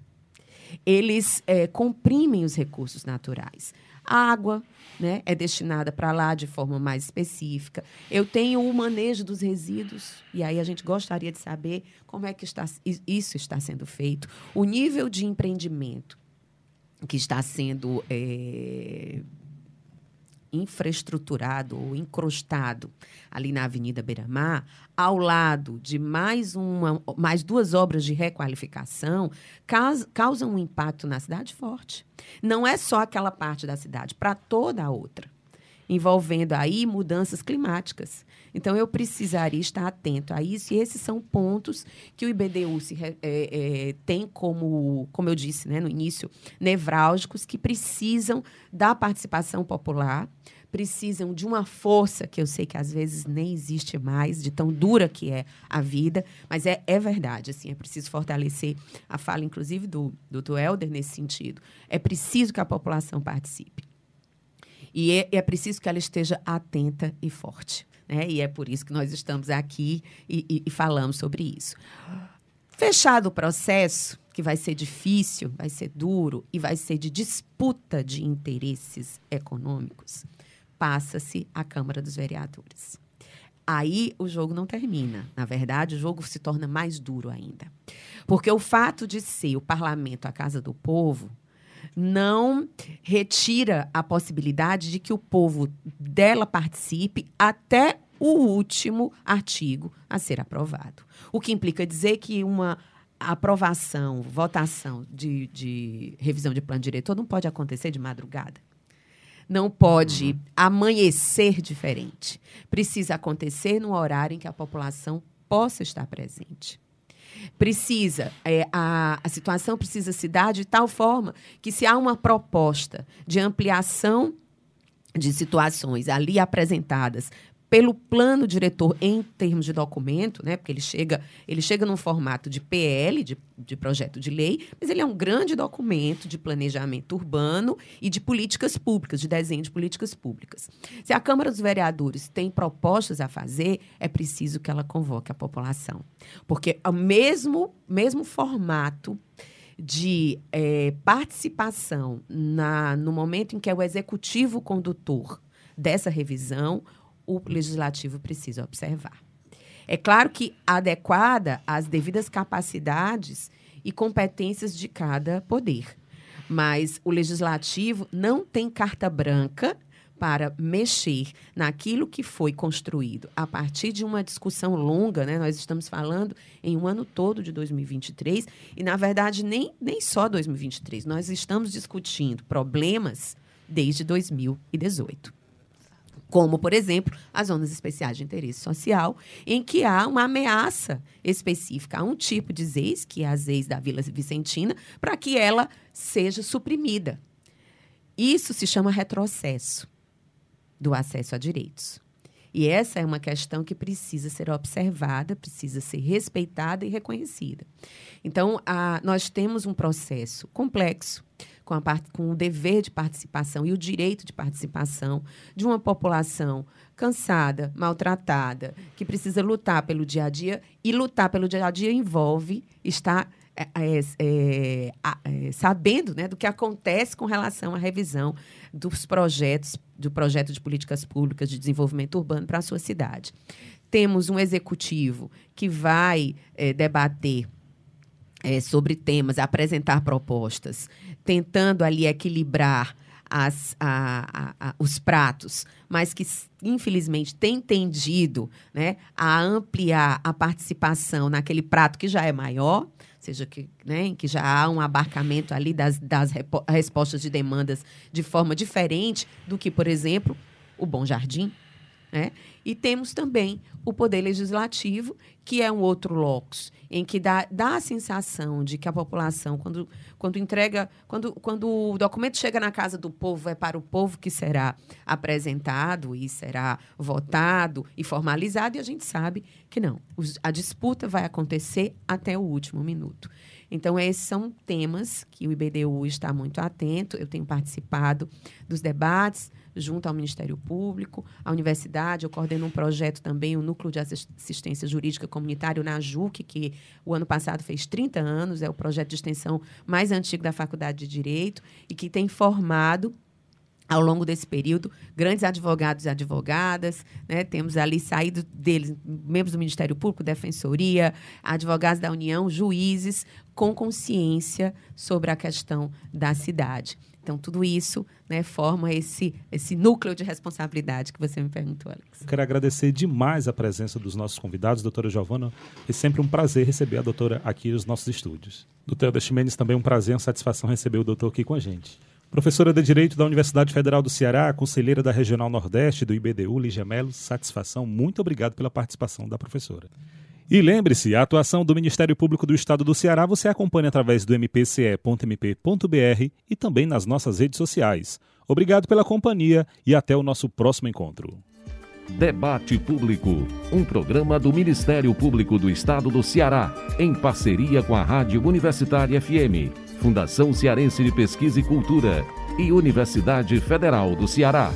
Eles é, comprimem os recursos naturais. A água né, é destinada para lá de forma mais específica. Eu tenho o manejo dos resíduos, e aí a gente gostaria de saber como é que está, isso está sendo feito. O nível de empreendimento que está sendo é, infraestruturado ou encrostado ali na Avenida Beira-Mar, ao lado de mais, uma, mais duas obras de requalificação, causa, causa um impacto na cidade forte. Não é só aquela parte da cidade, para toda a outra, envolvendo aí mudanças climáticas. Então, eu precisaria estar atento a isso, e esses são pontos que o IBDU se, é, é, tem como, como eu disse né, no início, nevrálgicos, que precisam da participação popular, precisam de uma força que eu sei que às vezes nem existe mais, de tão dura que é a vida, mas é, é verdade, assim, é preciso fortalecer a fala, inclusive, do, do, do Helder nesse sentido. É preciso que a população participe. E é, é preciso que ela esteja atenta e forte. Né? E é por isso que nós estamos aqui e, e, e falamos sobre isso. Fechado o processo, que vai ser difícil, vai ser duro e vai ser de disputa de interesses econômicos, passa-se à Câmara dos Vereadores. Aí o jogo não termina. Na verdade, o jogo se torna mais duro ainda. Porque o fato de ser o parlamento a casa do povo não retira a possibilidade de que o povo dela participe até o último artigo a ser aprovado. O que implica dizer que uma aprovação, votação de, de revisão de plano diretor não pode acontecer de madrugada não pode uhum. amanhecer diferente. Precisa acontecer no horário em que a população possa estar presente. Precisa, é, a, a situação precisa se dar de tal forma que, se há uma proposta de ampliação de situações ali apresentadas pelo plano diretor em termos de documento, né? Porque ele chega, ele chega num formato de PL, de, de projeto de lei, mas ele é um grande documento de planejamento urbano e de políticas públicas, de desenho de políticas públicas. Se a Câmara dos Vereadores tem propostas a fazer, é preciso que ela convoque a população. Porque o mesmo, mesmo formato de é, participação na, no momento em que é o executivo condutor dessa revisão, o legislativo precisa observar. É claro que adequada às devidas capacidades e competências de cada poder. Mas o legislativo não tem carta branca para mexer naquilo que foi construído a partir de uma discussão longa, né? Nós estamos falando em um ano todo de 2023 e, na verdade, nem, nem só 2023. Nós estamos discutindo problemas desde 2018 como, por exemplo, as zonas especiais de interesse social, em que há uma ameaça específica a um tipo de ZEIS, que é a ZEIS da Vila Vicentina, para que ela seja suprimida. Isso se chama retrocesso do acesso a direitos. E essa é uma questão que precisa ser observada, precisa ser respeitada e reconhecida. Então, a, nós temos um processo complexo, com, a, com o dever de participação e o direito de participação de uma população cansada, maltratada, que precisa lutar pelo dia a dia, e lutar pelo dia a dia envolve estar é, é, é, é, sabendo né, do que acontece com relação à revisão dos projetos, do projeto de políticas públicas de desenvolvimento urbano para a sua cidade. Temos um executivo que vai é, debater é, sobre temas, apresentar propostas, tentando ali equilibrar as, a, a, a, os pratos, mas que infelizmente tem tendido né, a ampliar a participação naquele prato que já é maior, seja que, né, que já há um abarcamento ali das, das respostas de demandas de forma diferente do que, por exemplo, o Bom Jardim. Né? E temos também o Poder Legislativo, que é um outro locus, em que dá, dá a sensação de que a população, quando, quando entrega, quando, quando o documento chega na casa do povo, é para o povo que será apresentado e será votado e formalizado, e a gente sabe que não. A disputa vai acontecer até o último minuto. Então, esses são temas que o IBDU está muito atento. Eu tenho participado dos debates junto ao Ministério Público, à universidade. Eu coordeno um projeto também, o Núcleo de Assistência Jurídica Comunitário na JUC, que o ano passado fez 30 anos, é o projeto de extensão mais antigo da Faculdade de Direito e que tem formado ao longo desse período, grandes advogados e advogadas, né? temos ali saído deles membros do Ministério Público, Defensoria, advogados da União, juízes com consciência sobre a questão da cidade. Então, tudo isso né, forma esse, esse núcleo de responsabilidade que você me perguntou, Alex. Quero agradecer demais a presença dos nossos convidados, doutora Giovana. É sempre um prazer receber a doutora aqui nos nossos estúdios. Doutor Chimenez, também um prazer uma satisfação receber o doutor aqui com a gente. Professora de Direito da Universidade Federal do Ceará, conselheira da Regional Nordeste do IBDU, Lígia Melo, satisfação. Muito obrigado pela participação da professora. E lembre-se, a atuação do Ministério Público do Estado do Ceará você acompanha através do mpce.mp.br e também nas nossas redes sociais. Obrigado pela companhia e até o nosso próximo encontro. Debate Público, um programa do Ministério Público do Estado do Ceará, em parceria com a Rádio Universitária FM, Fundação Cearense de Pesquisa e Cultura e Universidade Federal do Ceará.